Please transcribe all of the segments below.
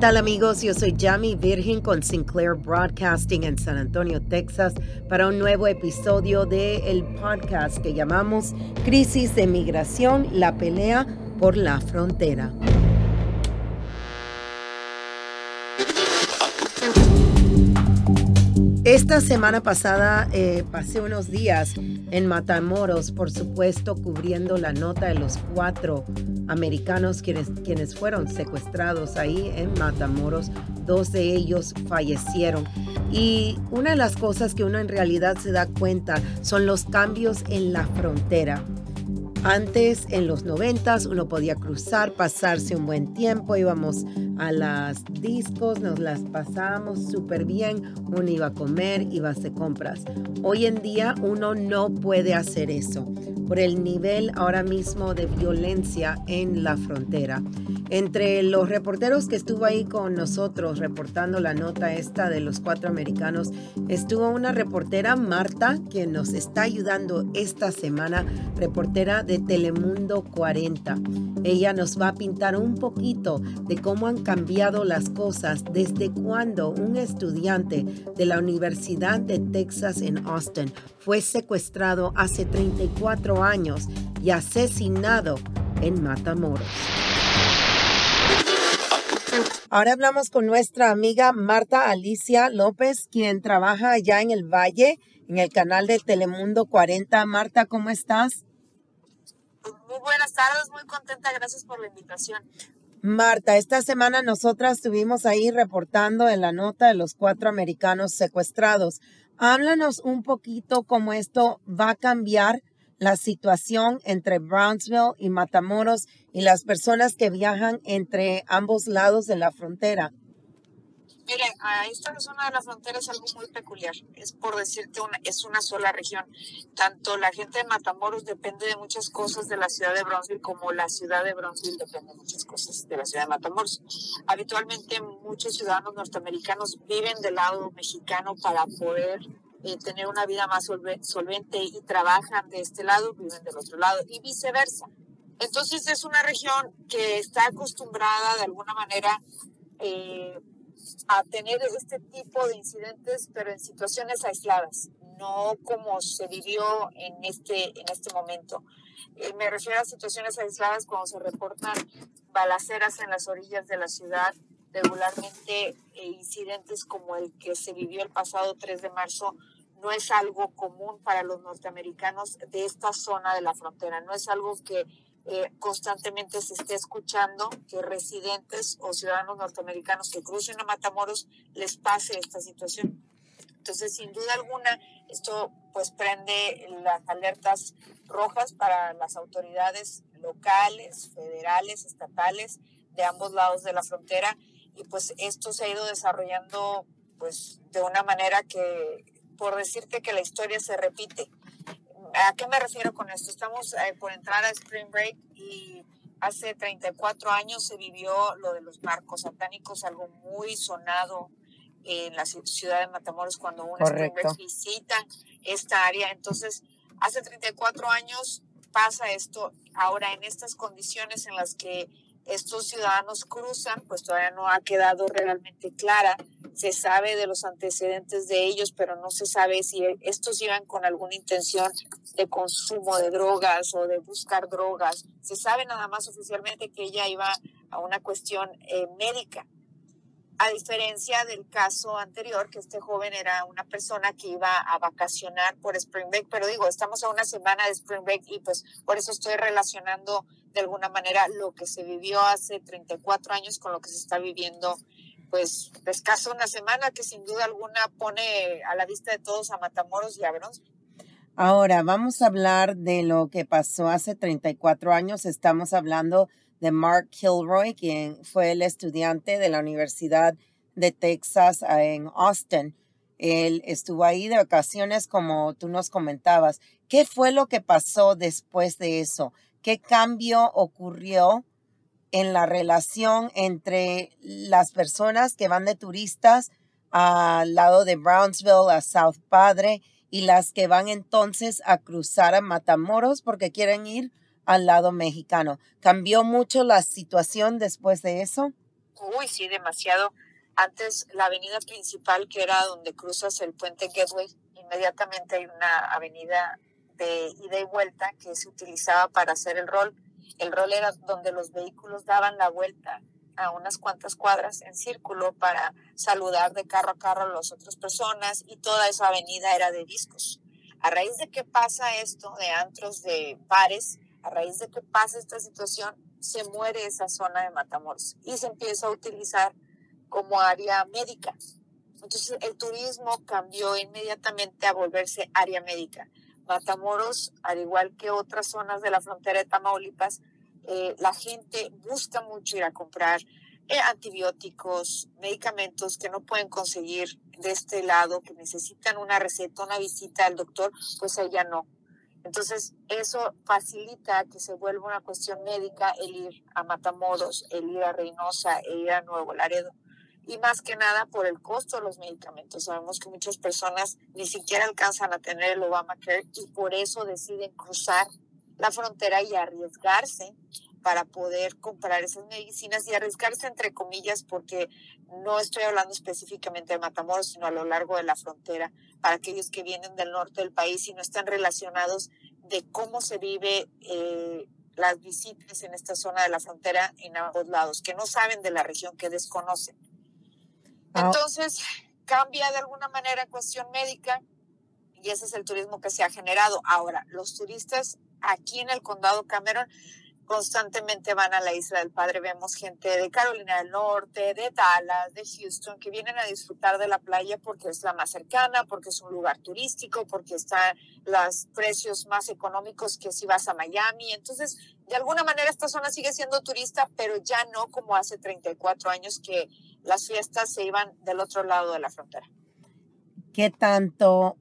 Tal amigos? Yo soy Jamie Virgin con Sinclair Broadcasting en San Antonio, Texas, para un nuevo episodio del el podcast que llamamos Crisis de Migración, la pelea por la frontera. Esta semana pasada eh, pasé unos días en Matamoros, por supuesto, cubriendo la nota de los cuatro americanos quienes, quienes fueron secuestrados ahí en Matamoros. Dos de ellos fallecieron. Y una de las cosas que uno en realidad se da cuenta son los cambios en la frontera. Antes, en los noventas, uno podía cruzar, pasarse un buen tiempo, íbamos a las discos, nos las pasábamos súper bien, uno iba a comer, iba a hacer compras. Hoy en día uno no puede hacer eso por el nivel ahora mismo de violencia en la frontera. Entre los reporteros que estuvo ahí con nosotros reportando la nota esta de los cuatro americanos, estuvo una reportera, Marta, quien nos está ayudando esta semana, reportera de Telemundo 40. Ella nos va a pintar un poquito de cómo han cambiado las cosas desde cuando un estudiante de la Universidad de Texas en Austin fue secuestrado hace 34 años y asesinado en Matamoros. Ahora hablamos con nuestra amiga Marta Alicia López, quien trabaja allá en el Valle, en el canal de Telemundo 40. Marta, ¿cómo estás? Muy buenas tardes, muy contenta, gracias por la invitación. Marta, esta semana nosotras estuvimos ahí reportando en la nota de los cuatro americanos secuestrados. Háblanos un poquito cómo esto va a cambiar la situación entre Brownsville y Matamoros y las personas que viajan entre ambos lados de la frontera. Mire, a esta zona de la frontera es algo muy peculiar. Es por decir que es una sola región. Tanto la gente de Matamoros depende de muchas cosas de la ciudad de Brownsville como la ciudad de Brownsville depende de muchas cosas de la ciudad de Matamoros. Habitualmente muchos ciudadanos norteamericanos viven del lado mexicano para poder eh, tener una vida más solvente y trabajan de este lado, viven del otro lado y viceversa. Entonces es una región que está acostumbrada de alguna manera eh, a tener este tipo de incidentes, pero en situaciones aisladas, no como se vivió en este, en este momento. Eh, me refiero a situaciones aisladas cuando se reportan balaceras en las orillas de la ciudad, regularmente eh, incidentes como el que se vivió el pasado 3 de marzo no es algo común para los norteamericanos de esta zona de la frontera, no es algo que eh, constantemente se esté escuchando que residentes o ciudadanos norteamericanos que crucen a Matamoros les pase esta situación. Entonces, sin duda alguna, esto pues prende las alertas rojas para las autoridades locales, federales, estatales de ambos lados de la frontera y pues esto se ha ido desarrollando pues de una manera que por decirte que la historia se repite ¿A qué me refiero con esto? Estamos eh, por entrar a Spring Break y hace 34 años se vivió lo de los marcos satánicos, algo muy sonado en la ciudad de Matamoros cuando un Spring Break visita esta área. Entonces, hace 34 años pasa esto. Ahora, en estas condiciones en las que estos ciudadanos cruzan, pues todavía no ha quedado realmente clara. Se sabe de los antecedentes de ellos, pero no se sabe si estos iban con alguna intención de consumo de drogas o de buscar drogas. Se sabe nada más oficialmente que ella iba a una cuestión eh, médica. A diferencia del caso anterior, que este joven era una persona que iba a vacacionar por Spring Break, pero digo, estamos a una semana de Spring Break y pues por eso estoy relacionando de alguna manera lo que se vivió hace 34 años con lo que se está viviendo pues escasa una semana que sin duda alguna pone a la vista de todos a Matamoros y a Bronzeville. Ahora vamos a hablar de lo que pasó hace 34 años. Estamos hablando de Mark Kilroy, quien fue el estudiante de la Universidad de Texas en Austin. Él estuvo ahí de vacaciones, como tú nos comentabas. ¿Qué fue lo que pasó después de eso? ¿Qué cambio ocurrió en la relación entre las personas que van de turistas al lado de Brownsville, a South Padre, y las que van entonces a cruzar a Matamoros porque quieren ir al lado mexicano. ¿Cambió mucho la situación después de eso? Uy, sí, demasiado. Antes la avenida principal, que era donde cruzas el puente Gateway, inmediatamente hay una avenida de ida y vuelta que se utilizaba para hacer el rol el rol era donde los vehículos daban la vuelta a unas cuantas cuadras en círculo para saludar de carro a carro a las otras personas y toda esa avenida era de discos. A raíz de que pasa esto, de antros, de bares, a raíz de que pasa esta situación, se muere esa zona de Matamoros y se empieza a utilizar como área médica. Entonces el turismo cambió inmediatamente a volverse área médica. Matamoros, al igual que otras zonas de la frontera de Tamaulipas, eh, la gente busca mucho ir a comprar eh, antibióticos, medicamentos que no pueden conseguir de este lado, que necesitan una receta, una visita al doctor, pues ella no. Entonces, eso facilita que se vuelva una cuestión médica el ir a Matamoros, el ir a Reynosa, el ir a Nuevo Laredo y más que nada por el costo de los medicamentos. Sabemos que muchas personas ni siquiera alcanzan a tener el Obamacare y por eso deciden cruzar la frontera y arriesgarse para poder comprar esas medicinas y arriesgarse entre comillas porque no estoy hablando específicamente de Matamoros, sino a lo largo de la frontera para aquellos que vienen del norte del país y no están relacionados de cómo se vive eh, las visitas en esta zona de la frontera en ambos lados, que no saben de la región, que desconocen. Ah. Entonces, cambia de alguna manera cuestión médica y ese es el turismo que se ha generado. Ahora, los turistas aquí en el condado Cameron constantemente van a la isla del Padre. Vemos gente de Carolina del Norte, de Dallas, de Houston, que vienen a disfrutar de la playa porque es la más cercana, porque es un lugar turístico, porque están los precios más económicos que si vas a Miami. Entonces, de alguna manera esta zona sigue siendo turista, pero ya no como hace 34 años que las fiestas se iban del otro lado de la frontera. ¿Qué tanto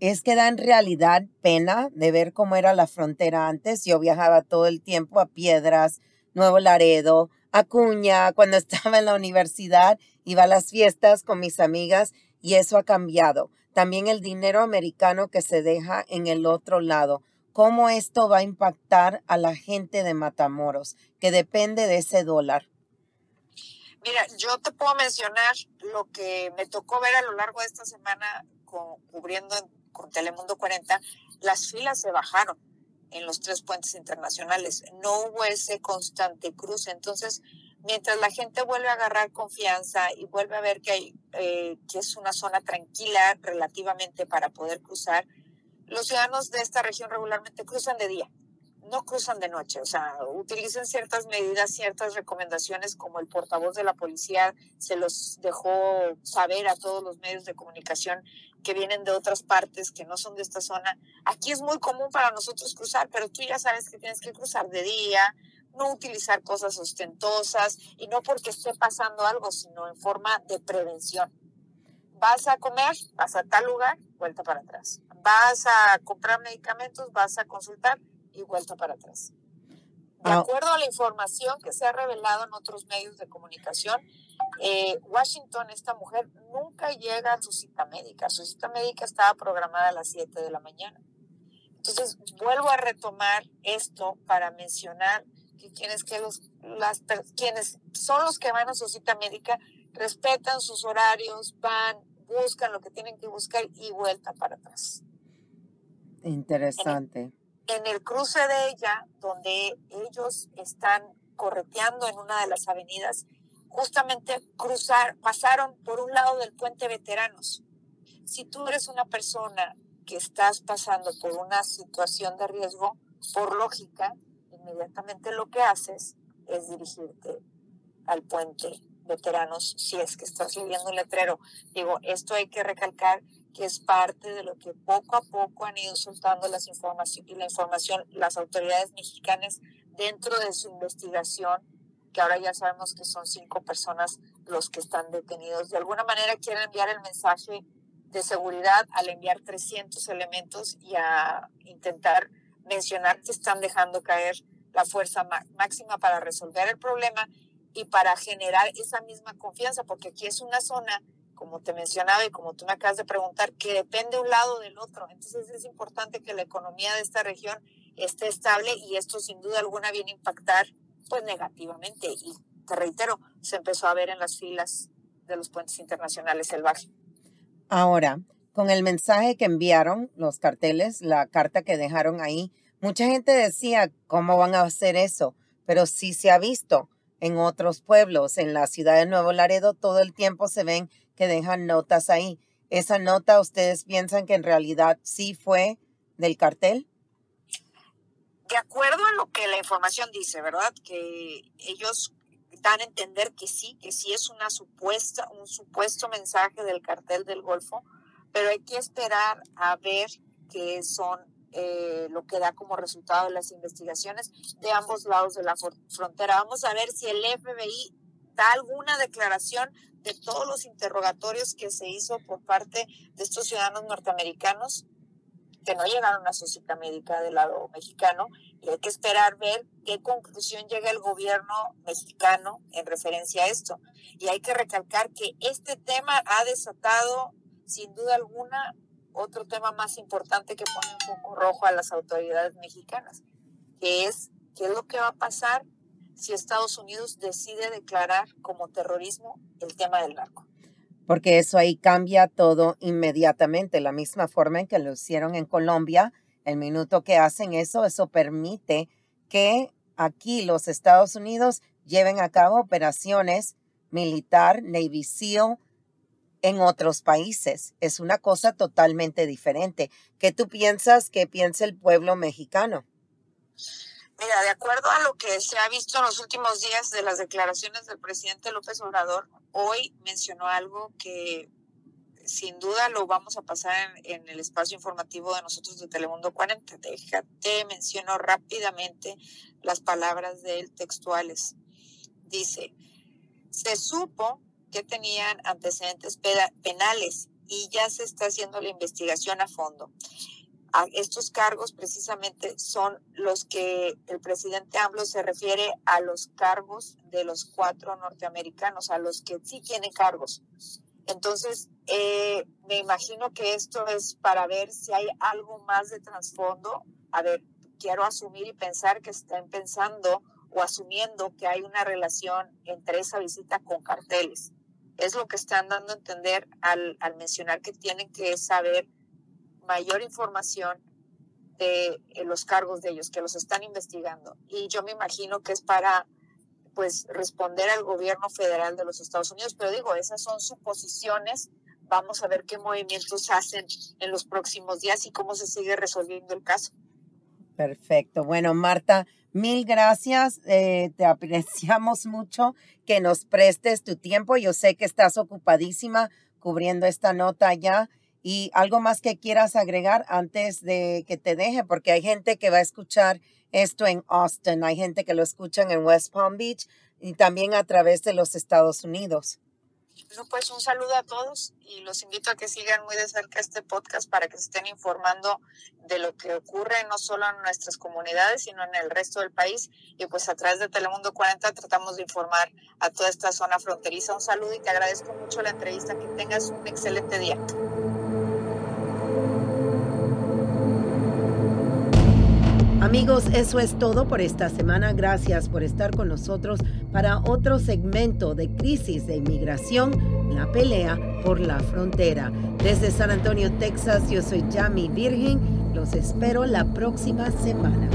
es que da en realidad pena de ver cómo era la frontera antes? Yo viajaba todo el tiempo a Piedras, Nuevo Laredo, Acuña, cuando estaba en la universidad, iba a las fiestas con mis amigas y eso ha cambiado. También el dinero americano que se deja en el otro lado. ¿Cómo esto va a impactar a la gente de Matamoros, que depende de ese dólar? Mira, yo te puedo mencionar lo que me tocó ver a lo largo de esta semana cubriendo con Telemundo 40, las filas se bajaron en los tres puentes internacionales. No hubo ese constante cruce. Entonces, mientras la gente vuelve a agarrar confianza y vuelve a ver que, hay, eh, que es una zona tranquila relativamente para poder cruzar, los ciudadanos de esta región regularmente cruzan de día no cruzan de noche, o sea, utilizan ciertas medidas, ciertas recomendaciones, como el portavoz de la policía se los dejó saber a todos los medios de comunicación que vienen de otras partes, que no son de esta zona. Aquí es muy común para nosotros cruzar, pero tú ya sabes que tienes que cruzar de día, no utilizar cosas ostentosas y no porque esté pasando algo, sino en forma de prevención. Vas a comer, vas a tal lugar, vuelta para atrás. Vas a comprar medicamentos, vas a consultar, y vuelta para atrás. De ah. acuerdo a la información que se ha revelado en otros medios de comunicación, eh, Washington, esta mujer, nunca llega a su cita médica. Su cita médica estaba programada a las 7 de la mañana. Entonces, vuelvo a retomar esto para mencionar que quienes, que los, las, quienes son los que van a su cita médica respetan sus horarios, van, buscan lo que tienen que buscar y vuelta para atrás. Interesante en el cruce de ella, donde ellos están correteando en una de las avenidas, justamente cruzar, pasaron por un lado del puente veteranos. Si tú eres una persona que estás pasando por una situación de riesgo, por lógica, inmediatamente lo que haces es dirigirte al puente veteranos si es que estás leyendo un letrero. Digo, esto hay que recalcar que es parte de lo que poco a poco han ido soltando las información, la información las autoridades mexicanas dentro de su investigación, que ahora ya sabemos que son cinco personas los que están detenidos. De alguna manera quieren enviar el mensaje de seguridad al enviar 300 elementos y a intentar mencionar que están dejando caer la fuerza máxima para resolver el problema y para generar esa misma confianza, porque aquí es una zona, como te mencionaba y como tú me acabas de preguntar, que depende un lado del otro. Entonces es importante que la economía de esta región esté estable y esto sin duda alguna viene a impactar pues negativamente. Y te reitero, se empezó a ver en las filas de los puentes internacionales el baje. Ahora, con el mensaje que enviaron los carteles, la carta que dejaron ahí, mucha gente decía, ¿cómo van a hacer eso? Pero sí se ha visto en otros pueblos, en la ciudad de Nuevo Laredo, todo el tiempo se ven que dejan notas ahí. ¿Esa nota ustedes piensan que en realidad sí fue del cartel? De acuerdo la información dice, ¿verdad? Que ellos dan a entender que sí, que sí es una supuesta, un supuesto mensaje del cartel del Golfo, pero hay que esperar a ver qué son eh, lo que da como resultado de las investigaciones de ambos lados de la frontera. Vamos a ver si el FBI da alguna declaración de todos los interrogatorios que se hizo por parte de estos ciudadanos norteamericanos que no llegaron a su cita médica del lado mexicano y hay que esperar ver qué conclusión llega el gobierno mexicano en referencia a esto. Y hay que recalcar que este tema ha desatado sin duda alguna otro tema más importante que pone un poco rojo a las autoridades mexicanas, que es qué es lo que va a pasar si Estados Unidos decide declarar como terrorismo el tema del narco. Porque eso ahí cambia todo inmediatamente, la misma forma en que lo hicieron en Colombia, el minuto que hacen eso, eso permite que aquí los Estados Unidos lleven a cabo operaciones militar, Navy SEAL, en otros países. Es una cosa totalmente diferente. ¿Qué tú piensas que piensa el pueblo mexicano? Mira, de acuerdo a lo que se ha visto en los últimos días de las declaraciones del presidente López Obrador, hoy mencionó algo que sin duda lo vamos a pasar en, el espacio informativo de nosotros de Telemundo 40. Déjate, menciono rápidamente las palabras de él textuales. Dice, se supo que tenían antecedentes penales y ya se está haciendo la investigación a fondo. Estos cargos precisamente son los que el presidente AMLO se refiere a los cargos de los cuatro norteamericanos, a los que sí tienen cargos. Entonces, eh, me imagino que esto es para ver si hay algo más de trasfondo. A ver, quiero asumir y pensar que están pensando o asumiendo que hay una relación entre esa visita con carteles. Es lo que están dando a entender al, al mencionar que tienen que saber mayor información de eh, los cargos de ellos, que los están investigando. Y yo me imagino que es para pues responder al gobierno federal de los Estados Unidos, pero digo, esas son suposiciones. Vamos a ver qué movimientos hacen en los próximos días y cómo se sigue resolviendo el caso. Perfecto. Bueno, Marta, mil gracias. Eh, te apreciamos mucho que nos prestes tu tiempo. Yo sé que estás ocupadísima cubriendo esta nota ya. Y algo más que quieras agregar antes de que te deje, porque hay gente que va a escuchar esto en Austin, hay gente que lo escuchan en West Palm Beach y también a través de los Estados Unidos. pues un saludo a todos y los invito a que sigan muy de cerca este podcast para que se estén informando de lo que ocurre no solo en nuestras comunidades, sino en el resto del país. Y pues a través de Telemundo 40 tratamos de informar a toda esta zona fronteriza. Un saludo y te agradezco mucho la entrevista. Que tengas un excelente día. Amigos, eso es todo por esta semana. Gracias por estar con nosotros para otro segmento de crisis de inmigración, la pelea por la frontera. Desde San Antonio, Texas, yo soy Jamie Virgin. Los espero la próxima semana.